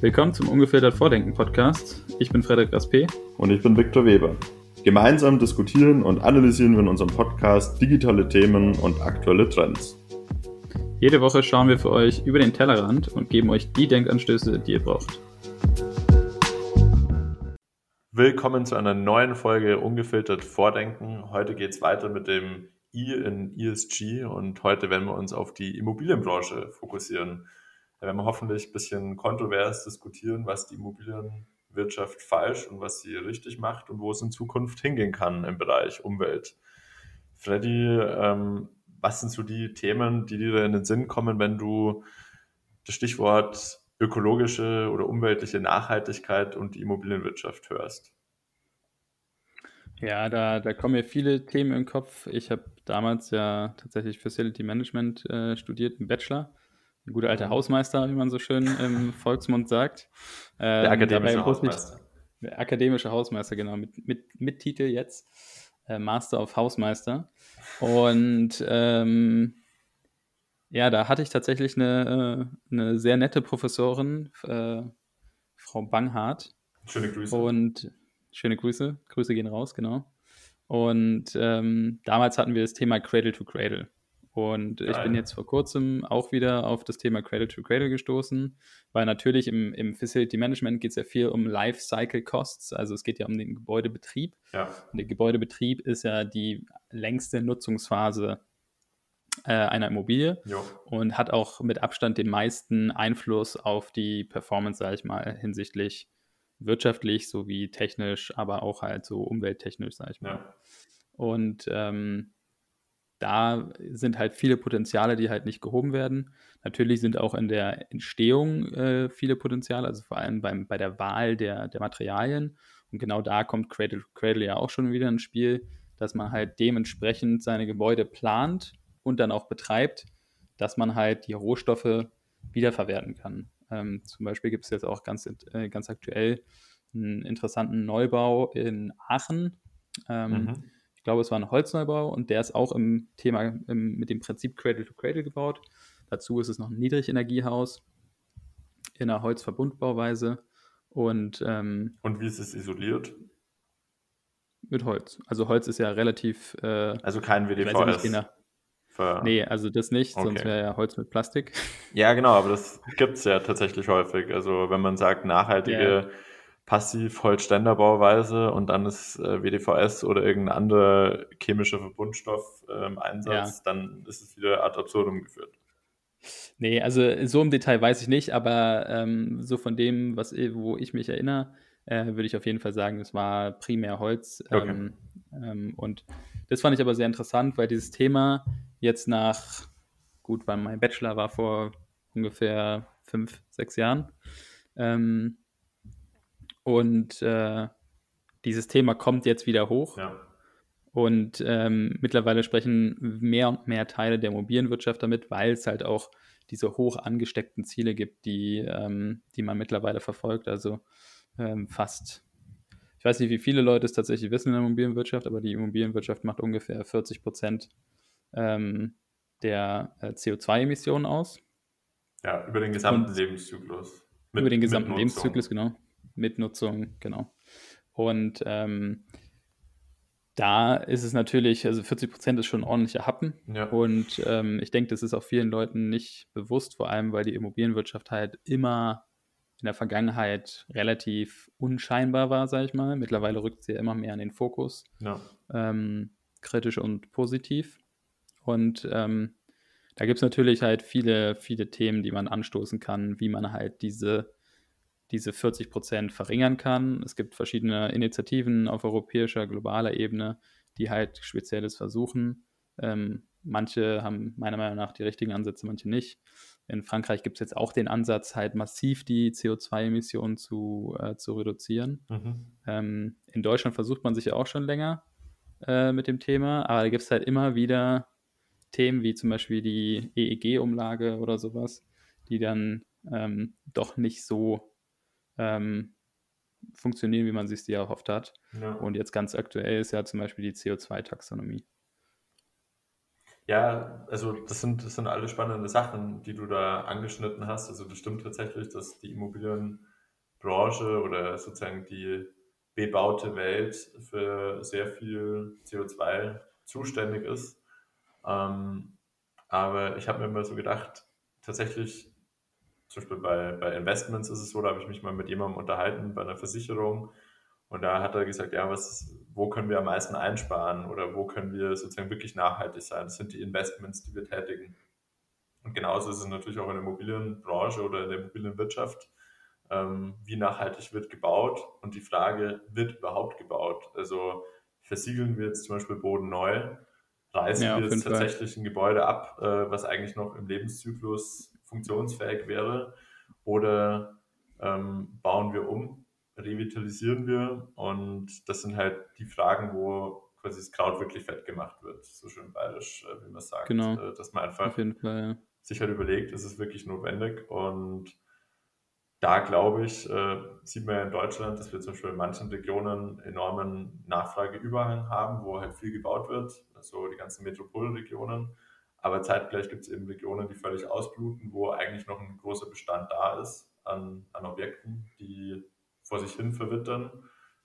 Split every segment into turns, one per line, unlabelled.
Willkommen zum Ungefiltert Vordenken Podcast. Ich bin Frederik Raspe.
Und ich bin Viktor Weber. Gemeinsam diskutieren und analysieren wir in unserem Podcast digitale Themen und aktuelle Trends.
Jede Woche schauen wir für euch über den Tellerrand und geben euch die Denkanstöße, die ihr braucht.
Willkommen zu einer neuen Folge Ungefiltert Vordenken. Heute geht es weiter mit dem I in ESG und heute werden wir uns auf die Immobilienbranche fokussieren. Da werden wir hoffentlich ein bisschen kontrovers diskutieren, was die Immobilienwirtschaft falsch und was sie richtig macht und wo es in Zukunft hingehen kann im Bereich Umwelt. Freddy, ähm, was sind so die Themen, die dir in den Sinn kommen, wenn du das Stichwort ökologische oder umweltliche Nachhaltigkeit und die Immobilienwirtschaft hörst?
Ja, da, da kommen mir viele Themen im Kopf. Ich habe damals ja tatsächlich Facility Management äh, studiert im Bachelor ein guter alter Hausmeister, wie man so schön im Volksmund sagt.
Ähm, der akademische Hausmeister.
Der akademische Hausmeister, genau, mit, mit, mit Titel jetzt. Äh, Master of Hausmeister. Und ähm, ja, da hatte ich tatsächlich eine, äh, eine sehr nette Professorin, äh, Frau Banghardt.
Schöne Grüße.
Und schöne Grüße. Grüße gehen raus, genau. Und ähm, damals hatten wir das Thema Cradle to Cradle. Und Geil. ich bin jetzt vor kurzem auch wieder auf das Thema Cradle to Cradle gestoßen, weil natürlich im, im Facility Management geht es ja viel um Lifecycle Costs, also es geht ja um den Gebäudebetrieb.
Ja.
Und der Gebäudebetrieb ist ja die längste Nutzungsphase äh, einer Immobilie
jo.
und hat auch mit Abstand den meisten Einfluss auf die Performance, sage ich mal, hinsichtlich wirtschaftlich sowie technisch, aber auch halt so umwelttechnisch, sage ich mal. Ja. Und ähm, da sind halt viele Potenziale, die halt nicht gehoben werden. Natürlich sind auch in der Entstehung äh, viele Potenziale, also vor allem beim, bei der Wahl der, der Materialien. Und genau da kommt Cradle Cradle ja auch schon wieder ins Spiel, dass man halt dementsprechend seine Gebäude plant und dann auch betreibt, dass man halt die Rohstoffe wiederverwerten kann. Ähm, zum Beispiel gibt es jetzt auch ganz, äh, ganz aktuell einen interessanten Neubau in Aachen. Ähm, mhm glaube, es war ein Holzneubau und der ist auch im Thema im, mit dem Prinzip Cradle to Cradle gebaut. Dazu ist es noch ein Niedrigenergiehaus in einer Holzverbundbauweise. Und, ähm,
und wie ist es isoliert?
Mit Holz. Also Holz ist ja relativ.
Äh, also kein WDVS. Nicht,
nee, also das nicht, okay. sonst wäre ja Holz mit Plastik.
Ja, genau, aber das gibt es ja tatsächlich häufig. Also wenn man sagt, nachhaltige yeah Passiv-Holzständerbauweise und dann ist äh, WDVS oder irgendein anderer chemischer Verbundstoff äh, im Einsatz, ja. dann ist es wieder ad absurdum geführt.
Nee, also so im Detail weiß ich nicht, aber ähm, so von dem, was, wo ich mich erinnere, äh, würde ich auf jeden Fall sagen, es war primär Holz. Okay. Ähm, ähm, und das fand ich aber sehr interessant, weil dieses Thema jetzt nach, gut, weil mein Bachelor war vor ungefähr fünf, sechs Jahren, ähm, und äh, dieses Thema kommt jetzt wieder hoch.
Ja.
Und ähm, mittlerweile sprechen mehr und mehr Teile der Immobilienwirtschaft damit, weil es halt auch diese hoch angesteckten Ziele gibt, die, ähm, die man mittlerweile verfolgt. Also ähm, fast, ich weiß nicht, wie viele Leute es tatsächlich wissen in der Immobilienwirtschaft, aber die Immobilienwirtschaft macht ungefähr 40 Prozent ähm, der äh, CO2-Emissionen aus.
Ja, über den gesamten Und Lebenszyklus.
Mit, über den gesamten Lebenszyklus, genau. Mitnutzung, genau. Und ähm, da ist es natürlich, also 40 Prozent ist schon ein ordentlicher Happen.
Ja.
Und ähm, ich denke, das ist auch vielen Leuten nicht bewusst, vor allem weil die Immobilienwirtschaft halt immer in der Vergangenheit relativ unscheinbar war, sage ich mal. Mittlerweile rückt sie ja immer mehr in den Fokus.
Ja.
Ähm, kritisch und positiv. Und ähm, da gibt es natürlich halt viele, viele Themen, die man anstoßen kann, wie man halt diese diese 40 Prozent verringern kann. Es gibt verschiedene Initiativen auf europäischer, globaler Ebene, die halt Spezielles versuchen. Ähm, manche haben meiner Meinung nach die richtigen Ansätze, manche nicht. In Frankreich gibt es jetzt auch den Ansatz, halt massiv die CO2-Emissionen zu, äh, zu reduzieren. Mhm. Ähm, in Deutschland versucht man sich ja auch schon länger äh, mit dem Thema, aber da gibt es halt immer wieder Themen wie zum Beispiel die EEG-Umlage oder sowas, die dann ähm, doch nicht so ähm, funktionieren, wie man sich die erhofft hat.
Ja.
Und jetzt ganz aktuell ist ja zum Beispiel die CO2-Taxonomie.
Ja, also das sind, das sind alle spannende Sachen, die du da angeschnitten hast. Also das stimmt tatsächlich, dass die Immobilienbranche oder sozusagen die bebaute Welt für sehr viel CO2 zuständig ist. Ähm, aber ich habe mir immer so gedacht, tatsächlich, zum Beispiel bei, bei Investments ist es so, da habe ich mich mal mit jemandem unterhalten bei einer Versicherung und da hat er gesagt, ja, was, wo können wir am meisten einsparen oder wo können wir sozusagen wirklich nachhaltig sein? Das sind die Investments, die wir tätigen. Und genauso ist es natürlich auch in der Immobilienbranche oder in der Immobilienwirtschaft. Ähm, wie nachhaltig wird gebaut? Und die Frage, wird überhaupt gebaut? Also versiegeln wir jetzt zum Beispiel Boden neu? Reißen ja, wir jetzt tatsächlich Fall. ein Gebäude ab, äh, was eigentlich noch im Lebenszyklus funktionsfähig wäre? Oder ähm, bauen wir um revitalisieren wir? Und das sind halt die Fragen, wo quasi das Kraut wirklich fett gemacht wird, so schön bayerisch, äh, wie man sagt.
Genau.
Äh, dass man einfach
Fall, ja.
sich halt überlegt, ist es wirklich notwendig? Und da glaube ich, äh, sieht man ja in Deutschland, dass wir zum Beispiel in manchen Regionen enormen Nachfrageüberhang haben, wo halt viel gebaut wird, also die ganzen Metropolregionen. Aber zeitgleich gibt es eben Regionen, die völlig ausbluten, wo eigentlich noch ein großer Bestand da ist an, an Objekten, die vor sich hin verwittern,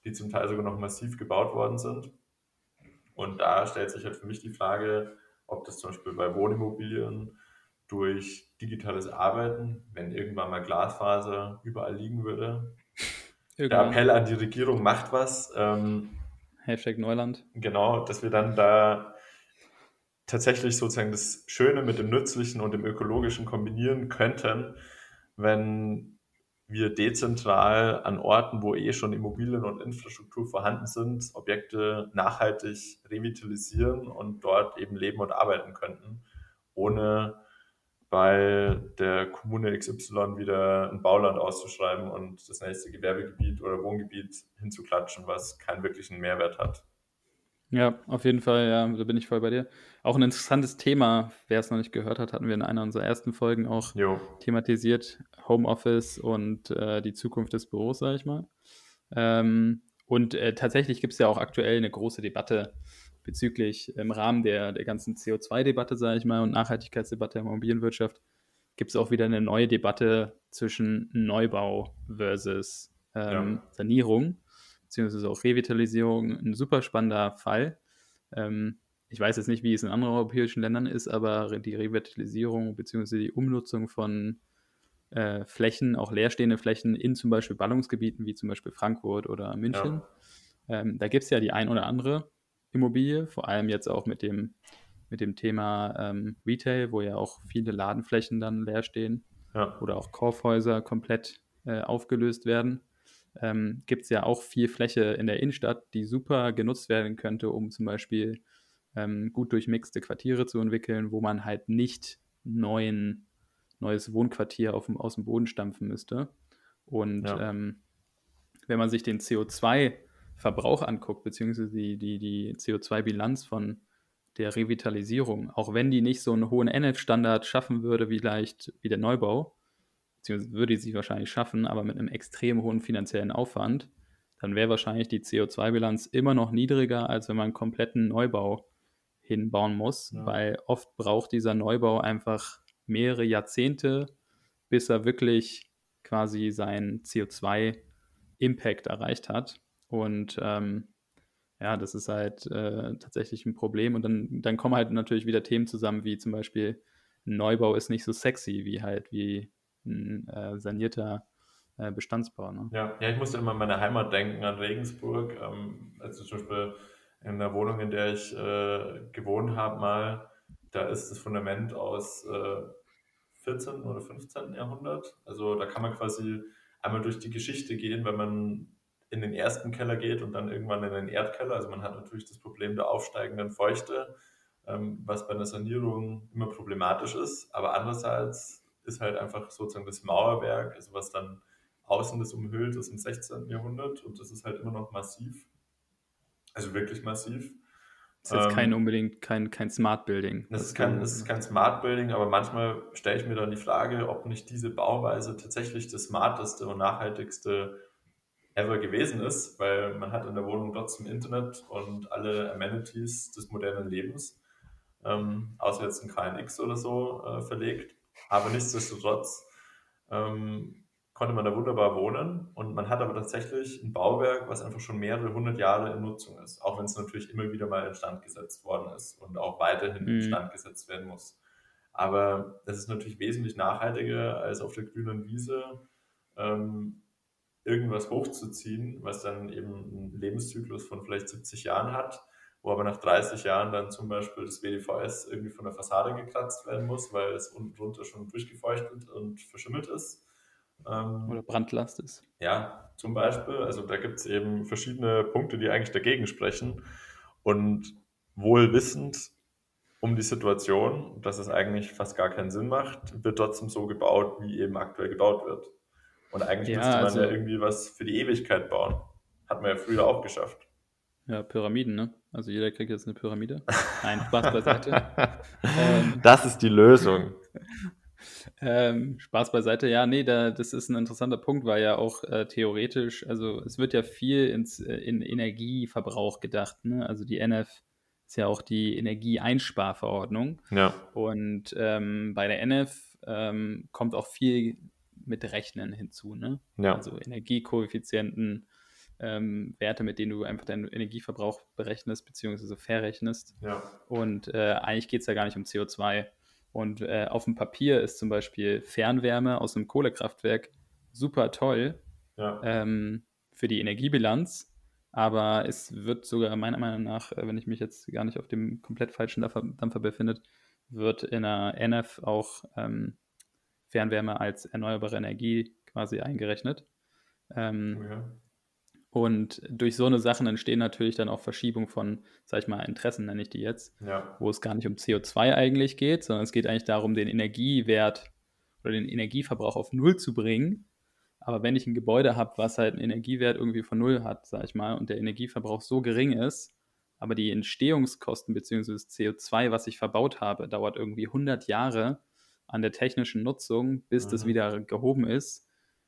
die zum Teil sogar noch massiv gebaut worden sind. Und da stellt sich halt für mich die Frage, ob das zum Beispiel bei Wohnimmobilien durch digitales Arbeiten, wenn irgendwann mal Glasfaser überall liegen würde. Irgendwann. Der Appell an die Regierung macht was. Ähm,
Hashtag Neuland.
Genau, dass wir dann da tatsächlich sozusagen das Schöne mit dem Nützlichen und dem Ökologischen kombinieren könnten, wenn wir dezentral an Orten, wo eh schon Immobilien und Infrastruktur vorhanden sind, Objekte nachhaltig revitalisieren und dort eben leben und arbeiten könnten, ohne bei der Kommune XY wieder ein Bauland auszuschreiben und das nächste Gewerbegebiet oder Wohngebiet hinzuklatschen, was keinen wirklichen Mehrwert hat.
Ja, auf jeden Fall, ja, da bin ich voll bei dir. Auch ein interessantes Thema, wer es noch nicht gehört hat, hatten wir in einer unserer ersten Folgen auch jo. thematisiert. Homeoffice und äh, die Zukunft des Büros, sage ich mal. Ähm, und äh, tatsächlich gibt es ja auch aktuell eine große Debatte bezüglich im Rahmen der, der ganzen CO2-Debatte, sage ich mal, und Nachhaltigkeitsdebatte der Immobilienwirtschaft, gibt es auch wieder eine neue Debatte zwischen Neubau versus ähm, ja. Sanierung beziehungsweise auch Revitalisierung ein super spannender Fall. Ähm, ich weiß jetzt nicht, wie es in anderen europäischen Ländern ist, aber die Revitalisierung beziehungsweise die Umnutzung von äh, Flächen, auch leerstehende Flächen in zum Beispiel Ballungsgebieten wie zum Beispiel Frankfurt oder München. Ja. Ähm, da gibt es ja die ein oder andere Immobilie, vor allem jetzt auch mit dem, mit dem Thema ähm, Retail, wo ja auch viele Ladenflächen dann leer stehen ja. oder auch Kaufhäuser komplett äh, aufgelöst werden ähm, gibt es ja auch viel Fläche in der Innenstadt, die super genutzt werden könnte, um zum Beispiel ähm, gut durchmixte Quartiere zu entwickeln, wo man halt nicht neuen, neues Wohnquartier auf dem, aus dem Boden stampfen müsste. Und ja. ähm, wenn man sich den CO2-Verbrauch anguckt, beziehungsweise die, die, die CO2-Bilanz von der Revitalisierung, auch wenn die nicht so einen hohen NF-Standard schaffen würde, wie leicht wie der Neubau, beziehungsweise würde sie wahrscheinlich schaffen, aber mit einem extrem hohen finanziellen Aufwand, dann wäre wahrscheinlich die CO2-Bilanz immer noch niedriger, als wenn man einen kompletten Neubau hinbauen muss, ja. weil oft braucht dieser Neubau einfach mehrere Jahrzehnte, bis er wirklich quasi seinen CO2-Impact erreicht hat. Und ähm, ja, das ist halt äh, tatsächlich ein Problem. Und dann, dann kommen halt natürlich wieder Themen zusammen, wie zum Beispiel ein Neubau ist nicht so sexy wie halt wie ein äh, sanierter äh, Bestandsbau. Ne?
Ja, ja, ich musste immer an meine Heimat denken, an Regensburg. Ähm, also zum Beispiel in der Wohnung, in der ich äh, gewohnt habe, mal, da ist das Fundament aus 14. Äh, oder 15. Jahrhundert. Also da kann man quasi einmal durch die Geschichte gehen, wenn man in den ersten Keller geht und dann irgendwann in den Erdkeller. Also man hat natürlich das Problem der aufsteigenden Feuchte, ähm, was bei einer Sanierung immer problematisch ist. Aber andererseits ist halt einfach sozusagen das Mauerwerk, also was dann außen das umhüllt, ist im 16. Jahrhundert und das ist halt immer noch massiv. Also wirklich massiv.
Das ist jetzt kein ähm, unbedingt kein, kein Smart Building.
Das ist kein, das ist kein Smart Building, aber manchmal stelle ich mir dann die Frage, ob nicht diese Bauweise tatsächlich das smarteste und nachhaltigste ever gewesen ist, weil man hat in der Wohnung trotzdem Internet und alle Amenities des modernen Lebens. ähm, außer jetzt ein KNX oder so äh, verlegt. Aber nichtsdestotrotz ähm, konnte man da wunderbar wohnen und man hat aber tatsächlich ein Bauwerk, was einfach schon mehrere hundert Jahre in Nutzung ist, auch wenn es natürlich immer wieder mal instand gesetzt worden ist und auch weiterhin mhm. instand gesetzt werden muss. Aber das ist natürlich wesentlich nachhaltiger, als auf der grünen Wiese ähm, irgendwas hochzuziehen, was dann eben einen Lebenszyklus von vielleicht 70 Jahren hat, wo aber nach 30 Jahren dann zum Beispiel das WDVS irgendwie von der Fassade gekratzt werden muss, weil es unten drunter schon durchgefeuchtet und verschimmelt ist.
Ähm, Oder Brandlast ist.
Ja, zum Beispiel. Also da gibt es eben verschiedene Punkte, die eigentlich dagegen sprechen. Und wohl wissend um die Situation, dass es eigentlich fast gar keinen Sinn macht, wird trotzdem so gebaut, wie eben aktuell gebaut wird. Und eigentlich ja, müsste man also, ja irgendwie was für die Ewigkeit bauen. Hat man ja früher auch geschafft.
Ja, Pyramiden, ne? Also jeder kriegt jetzt eine Pyramide. Nein, Spaß beiseite.
ähm, das ist die Lösung.
Ähm, Spaß beiseite, ja, nee, da, das ist ein interessanter Punkt, weil ja auch äh, theoretisch, also es wird ja viel ins, äh, in Energieverbrauch gedacht, ne? Also die NF ist ja auch die Energieeinsparverordnung.
Ja.
Und ähm, bei der NF ähm, kommt auch viel mit Rechnen hinzu, ne?
Ja.
Also Energiekoeffizienten, ähm, Werte, mit denen du einfach deinen Energieverbrauch berechnest, beziehungsweise verrechnest.
Ja.
Und äh, eigentlich geht es ja gar nicht um CO2. Und äh, auf dem Papier ist zum Beispiel Fernwärme aus einem Kohlekraftwerk super toll
ja.
ähm, für die Energiebilanz. Aber es wird sogar meiner Meinung nach, äh, wenn ich mich jetzt gar nicht auf dem komplett falschen Dampfer, Dampfer befindet, wird in der NF auch ähm, Fernwärme als erneuerbare Energie quasi eingerechnet. Ähm, ja. Und durch so eine Sachen entstehen natürlich dann auch Verschiebungen von, sag ich mal, Interessen, nenne ich die jetzt,
ja.
wo es gar nicht um CO2 eigentlich geht, sondern es geht eigentlich darum, den Energiewert oder den Energieverbrauch auf Null zu bringen. Aber wenn ich ein Gebäude habe, was halt einen Energiewert irgendwie von Null hat, sag ich mal, und der Energieverbrauch so gering ist, aber die Entstehungskosten bzw. das CO2, was ich verbaut habe, dauert irgendwie 100 Jahre an der technischen Nutzung, bis mhm. das wieder gehoben ist,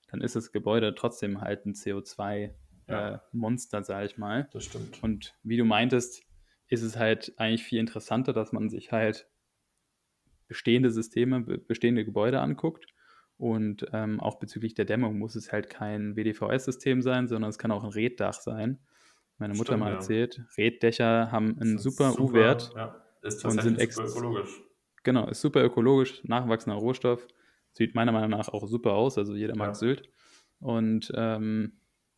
dann ist das Gebäude trotzdem halt ein CO2 ja. äh, Monster, sag ich mal.
Das stimmt.
Und wie du meintest, ist es halt eigentlich viel interessanter, dass man sich halt bestehende Systeme, bestehende Gebäude anguckt. Und ähm, auch bezüglich der Dämmung muss es halt kein WDVS-System sein, sondern es kann auch ein Reddach sein. Meine Mutter Stimmt, mal erzählt, ja. Reddächer haben einen super, U-Wert
ja. ist und sind super ökologisch.
Genau, ist super ökologisch, nachwachsender Rohstoff. Sieht meiner Meinung nach auch super aus, also jeder mag ja. Sylt. Und ähm,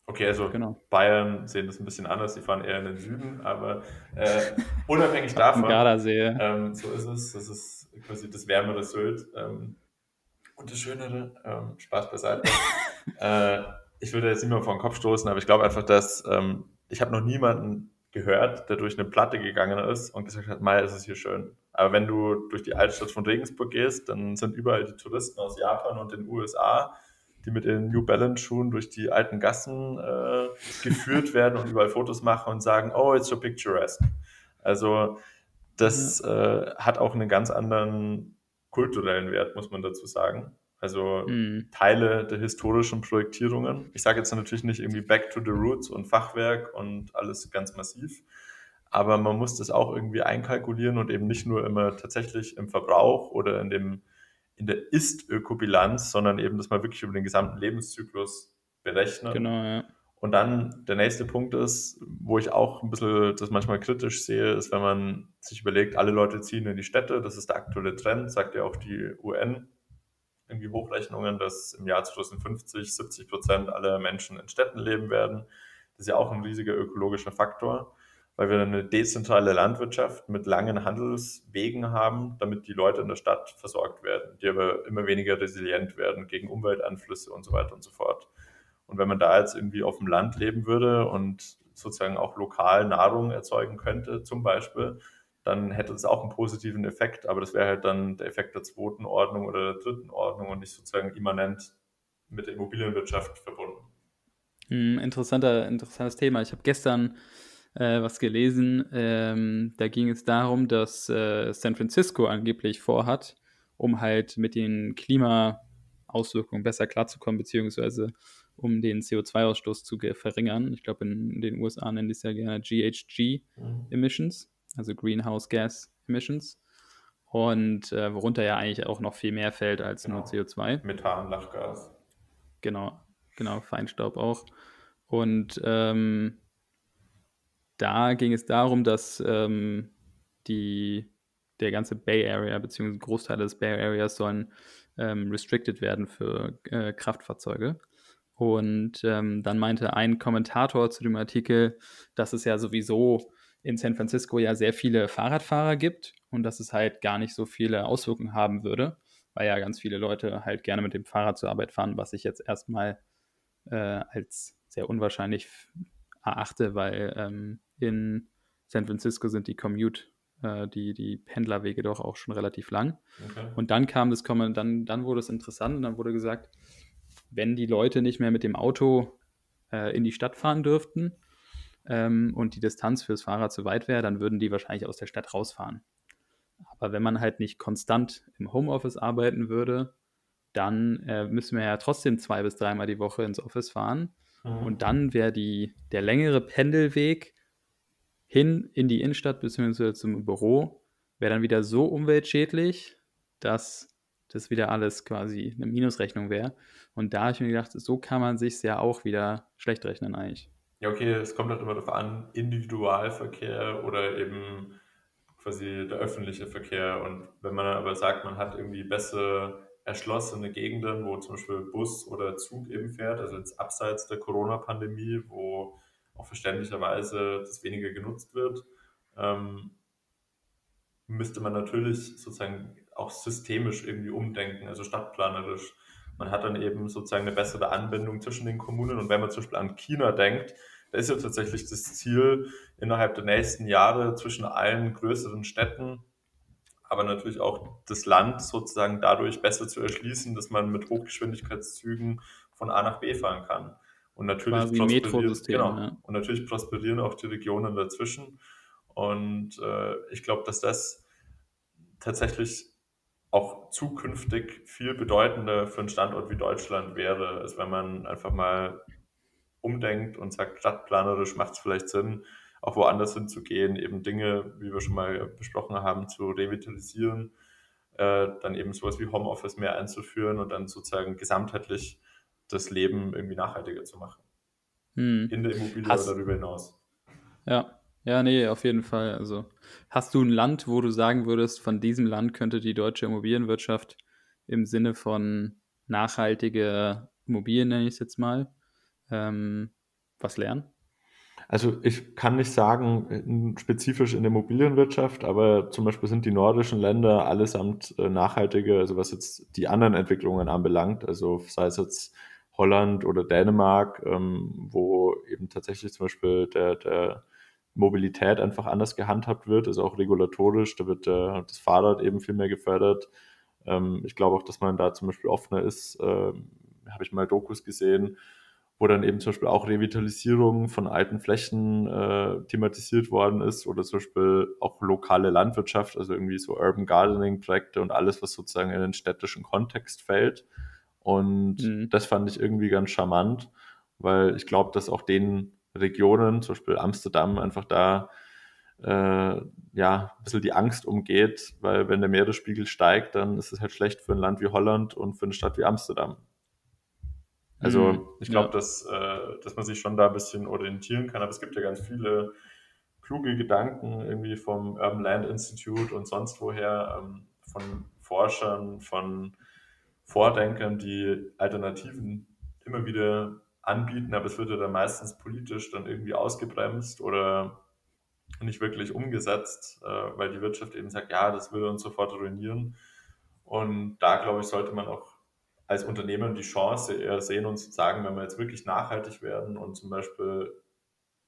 Okay, also genau. Bayern sehen das ein bisschen anders, die fahren eher in den Süden, aber äh, unabhängig davon,
Gardasee.
Ähm, so ist es, das ist quasi das wärmere Sylt ähm, und das schönere, ähm, Spaß beiseite. äh, ich würde jetzt nicht mehr vor den Kopf stoßen, aber ich glaube einfach, dass ähm, ich habe noch niemanden gehört, der durch eine Platte gegangen ist und gesagt hat, Mai, ist es hier schön. Aber wenn du durch die Altstadt von Regensburg gehst, dann sind überall die Touristen aus Japan und den USA, die mit den New Balance Schuhen durch die alten Gassen äh, geführt werden und überall Fotos machen und sagen, oh, it's so picturesque. Also das äh, hat auch einen ganz anderen kulturellen Wert, muss man dazu sagen. Also mhm. Teile der historischen Projektierungen. Ich sage jetzt natürlich nicht irgendwie Back to the Roots und Fachwerk und alles ganz massiv, aber man muss das auch irgendwie einkalkulieren und eben nicht nur immer tatsächlich im Verbrauch oder in dem in der Ist-Ökobilanz, sondern eben das mal wirklich über den gesamten Lebenszyklus berechnen.
Genau, ja.
Und dann der nächste Punkt ist, wo ich auch ein bisschen das manchmal kritisch sehe, ist, wenn man sich überlegt, alle Leute ziehen in die Städte, das ist der aktuelle Trend, sagt ja auch die UN, irgendwie Hochrechnungen, dass im Jahr 2050 70 Prozent aller Menschen in Städten leben werden. Das ist ja auch ein riesiger ökologischer Faktor weil wir eine dezentrale Landwirtschaft mit langen Handelswegen haben, damit die Leute in der Stadt versorgt werden, die aber immer weniger resilient werden gegen Umweltanflüsse und so weiter und so fort. Und wenn man da jetzt irgendwie auf dem Land leben würde und sozusagen auch lokal Nahrung erzeugen könnte, zum Beispiel, dann hätte das auch einen positiven Effekt, aber das wäre halt dann der Effekt der zweiten Ordnung oder der dritten Ordnung und nicht sozusagen immanent mit der Immobilienwirtschaft verbunden.
Hm, interessanter, interessantes Thema. Ich habe gestern äh, was gelesen. Ähm, da ging es darum, dass äh, San Francisco angeblich vorhat, um halt mit den Klimaauswirkungen besser klarzukommen, beziehungsweise um den CO2-Ausstoß zu verringern. Ich glaube, in den USA nennen die es ja gerne GHG mhm. Emissions, also Greenhouse Gas Emissions. Und äh, worunter ja eigentlich auch noch viel mehr fällt als genau. nur CO2.
Methan, Lachgas.
Genau, genau, Feinstaub auch. Und ähm, da ging es darum, dass ähm, die, der ganze Bay Area, beziehungsweise Großteile des Bay Areas sollen ähm, restricted werden für äh, Kraftfahrzeuge. Und ähm, dann meinte ein Kommentator zu dem Artikel, dass es ja sowieso in San Francisco ja sehr viele Fahrradfahrer gibt und dass es halt gar nicht so viele Auswirkungen haben würde, weil ja ganz viele Leute halt gerne mit dem Fahrrad zur Arbeit fahren, was ich jetzt erstmal äh, als sehr unwahrscheinlich erachte, weil ähm, in San Francisco sind die Commute, äh, die, die Pendlerwege doch auch schon relativ lang. Okay. Und dann kam das Kommen, dann, dann wurde es interessant und dann wurde gesagt, wenn die Leute nicht mehr mit dem Auto äh, in die Stadt fahren dürften ähm, und die Distanz fürs Fahrrad zu weit wäre, dann würden die wahrscheinlich aus der Stadt rausfahren. Aber wenn man halt nicht konstant im Homeoffice arbeiten würde, dann äh, müssen wir ja trotzdem zwei bis dreimal die Woche ins Office fahren. Mhm. Und dann wäre der längere Pendelweg hin in die Innenstadt bzw. zum Büro, wäre dann wieder so umweltschädlich, dass das wieder alles quasi eine Minusrechnung wäre. Und da habe ich mir gedacht, so kann man sich ja auch wieder schlecht rechnen eigentlich.
Ja, okay, es kommt halt immer darauf an, Individualverkehr oder eben quasi der öffentliche Verkehr. Und wenn man aber sagt, man hat irgendwie bessere erschlossene Gegenden, wo zum Beispiel Bus oder Zug eben fährt, also jetzt abseits der Corona-Pandemie, wo auch verständlicherweise das weniger genutzt wird, ähm, müsste man natürlich sozusagen auch systemisch irgendwie umdenken, also stadtplanerisch. Man hat dann eben sozusagen eine bessere Anbindung zwischen den Kommunen. Und wenn man zum Beispiel an China denkt, da ist ja tatsächlich das Ziel, innerhalb der nächsten Jahre zwischen allen größeren Städten, aber natürlich auch das Land sozusagen dadurch besser zu erschließen, dass man mit Hochgeschwindigkeitszügen von A nach B fahren kann. Und natürlich, prosperieren, genau, ja. und natürlich prosperieren auch die Regionen dazwischen. Und äh, ich glaube, dass das tatsächlich auch zukünftig viel bedeutender für einen Standort wie Deutschland wäre, als wenn man einfach mal umdenkt und sagt, stadtplanerisch macht es vielleicht Sinn, auch woanders hinzugehen, eben Dinge, wie wir schon mal besprochen haben, zu revitalisieren, äh, dann eben sowas wie Homeoffice mehr einzuführen und dann sozusagen gesamtheitlich das Leben irgendwie nachhaltiger zu machen. Hm. In der Immobilie Hast, oder darüber hinaus.
Ja, ja, nee, auf jeden Fall. Also hast du ein Land, wo du sagen würdest, von diesem Land könnte die deutsche Immobilienwirtschaft im Sinne von nachhaltige Immobilien, nenne ich es jetzt mal, ähm, was lernen?
Also ich kann nicht sagen, äh, spezifisch in der Immobilienwirtschaft, aber zum Beispiel sind die nordischen Länder allesamt äh, nachhaltiger, also was jetzt die anderen Entwicklungen anbelangt, also sei es jetzt Holland oder Dänemark, ähm, wo eben tatsächlich zum Beispiel der, der Mobilität einfach anders gehandhabt wird, also auch regulatorisch. Da wird äh, das Fahrrad eben viel mehr gefördert. Ähm, ich glaube auch, dass man da zum Beispiel offener ist. Ähm, Habe ich mal Dokus gesehen, wo dann eben zum Beispiel auch Revitalisierung von alten Flächen äh, thematisiert worden ist oder zum Beispiel auch lokale Landwirtschaft, also irgendwie so Urban Gardening Projekte und alles, was sozusagen in den städtischen Kontext fällt. Und mhm. das fand ich irgendwie ganz charmant, weil ich glaube, dass auch den Regionen, zum Beispiel Amsterdam, einfach da äh, ja, ein bisschen die Angst umgeht, weil wenn der Meeresspiegel steigt, dann ist es halt schlecht für ein Land wie Holland und für eine Stadt wie Amsterdam. Also mhm, ich glaube, ja. dass, äh, dass man sich schon da ein bisschen orientieren kann, aber es gibt ja ganz viele kluge Gedanken irgendwie vom Urban Land Institute und sonst woher, ähm, von Forschern, von Vordenkern, die Alternativen immer wieder anbieten, aber es wird ja dann meistens politisch dann irgendwie ausgebremst oder nicht wirklich umgesetzt, äh, weil die Wirtschaft eben sagt, ja, das würde uns sofort ruinieren. Und da, glaube ich, sollte man auch als Unternehmen die Chance eher sehen und sagen, wenn wir jetzt wirklich nachhaltig werden und zum Beispiel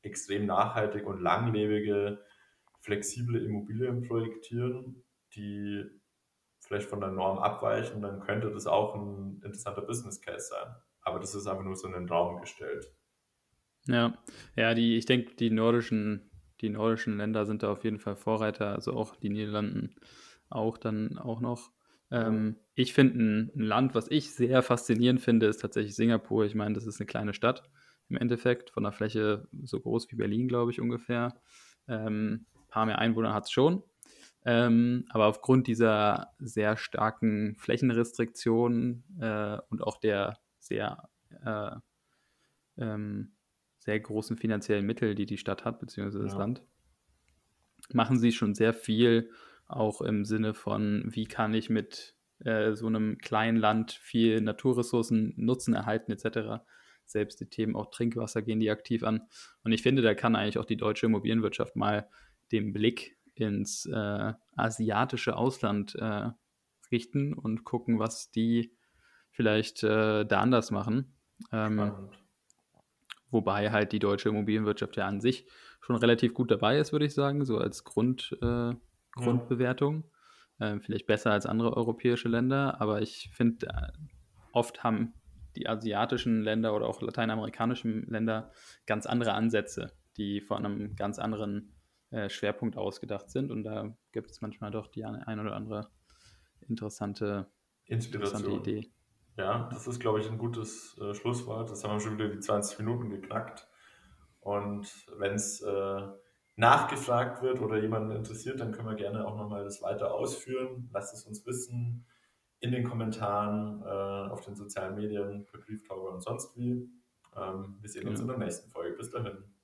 extrem nachhaltig und langlebige, flexible Immobilien projektieren, die vielleicht von der Norm abweichen, dann könnte das auch ein interessanter Business Case sein. Aber das ist einfach nur so in den Raum gestellt.
Ja, ja, die, ich denke, die nordischen, die nordischen Länder sind da auf jeden Fall Vorreiter, also auch die Niederlanden auch dann auch noch. Ähm, ich finde ein, Land, was ich sehr faszinierend finde, ist tatsächlich Singapur. Ich meine, das ist eine kleine Stadt im Endeffekt, von der Fläche so groß wie Berlin, glaube ich, ungefähr. Ähm, ein paar mehr Einwohner hat es schon. Ähm, aber aufgrund dieser sehr starken Flächenrestriktionen äh, und auch der sehr, äh, ähm, sehr großen finanziellen Mittel, die die Stadt hat, beziehungsweise das
Ja.
Land, machen sie schon sehr viel, auch im Sinne von, wie kann ich mit äh, so einem kleinen Land viel Naturressourcen nutzen, erhalten etc. Selbst die Themen auch Trinkwasser gehen die aktiv an. Und ich finde, da kann eigentlich auch die deutsche Immobilienwirtschaft mal den Blick ins äh, asiatische Ausland äh, richten und gucken, was die vielleicht äh, da anders machen. Ähm, wobei halt die deutsche Immobilienwirtschaft ja an sich schon relativ gut dabei ist, würde ich sagen, so als Grund, äh, Grundbewertung. Ähm, vielleicht besser als andere europäische Länder, aber ich finde, äh, oft haben die asiatischen Länder oder auch lateinamerikanischen Länder ganz andere Ansätze, die von einem ganz anderen äh, Schwerpunkt ausgedacht sind. Und da gibt es manchmal doch die eine, ein oder andere interessante, interessante. Idee.
Ja, das ist, glaube ich, ein gutes äh, Schlusswort. Das haben wir schon wieder die 20 Minuten geknackt. Und wenn es äh, nachgefragt wird oder jemanden interessiert, dann können wir gerne auch nochmal das weiter ausführen. Lasst es uns wissen in den Kommentaren, äh, auf den sozialen Medien, per Brieftauber und sonst wie. Ähm, wir sehen uns in
Genau.
der nächsten Folge. Bis dahin.